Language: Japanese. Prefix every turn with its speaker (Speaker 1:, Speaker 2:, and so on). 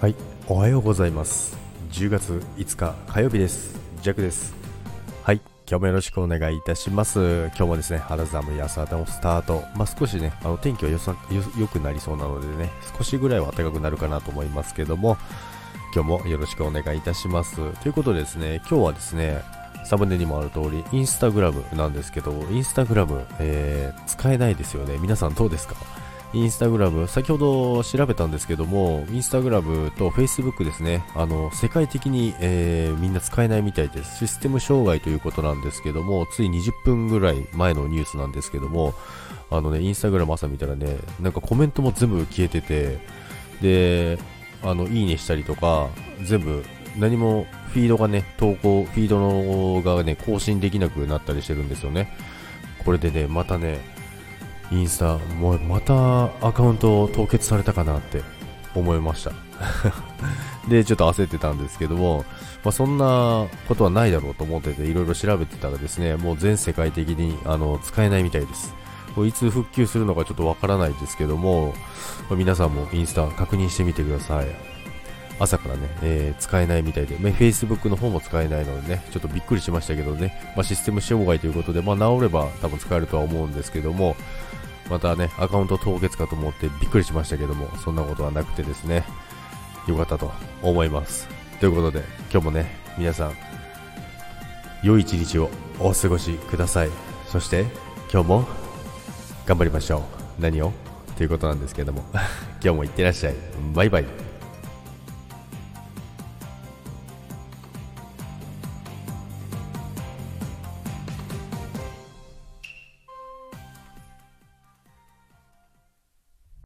Speaker 1: はい、おはようございます。10月5日火曜日です。ジャックです。はい、今日もよろしくお願いいたします。今日もですね、肌寒い朝のスタート。まあ、少しね、あの天気はよさよ良くなりそうなのでね、少しぐらいは暖かくなるかなと思いますけども、今日もよろしくお願いいたします。ということでですね、今日はですね、サムネにもある通り、インスタグラムなんですけど、インスタグラム、えー使えないですよね。皆さんどうですか？インスタグラム、先ほど調べたんですけども、インスタグラムとフェイスブックですね、あの、世界的に、えーみんな使えないみたいです。システム障害ということなんですけども、つい20分ぐらい前のニュースなんですけども、あのね、インスタグラム朝見たらね、なんかコメントも全部消えてて、で、あの、いいねしたりとか、全部、何もフィードがね、投稿、フィードのがね、更新できなくなったりしてるんですよね。これでね、またね、インスタ、もうまたアカウント凍結されたかなって思いました。で、ちょっと焦ってたんですけども、まあ、そんなことはないだろうと思ってて、いろいろ調べてたらですね、もう全世界的にあの使えないみたいです。こいつ復旧するのかちょっとわからないですけども、皆さんもインスタ確認してみてください。朝からね、えー使えないみたいで、まあ Facebook の方も使えないのでね、ちょっとびっくりしましたけどね、まあ、システム障害ということで、まあ、治れば多分使えるとは思うんですけども、またね、アカウント凍結かと思ってびっくりしましたけども、そんなことはなくてですね、よかったと思います。ということで、今日もね、皆さん、良い一日をお過ごしください。そして、今日も頑張りましょう。何を？ということなんですけども、今日もいってらっしゃい。バイバイ。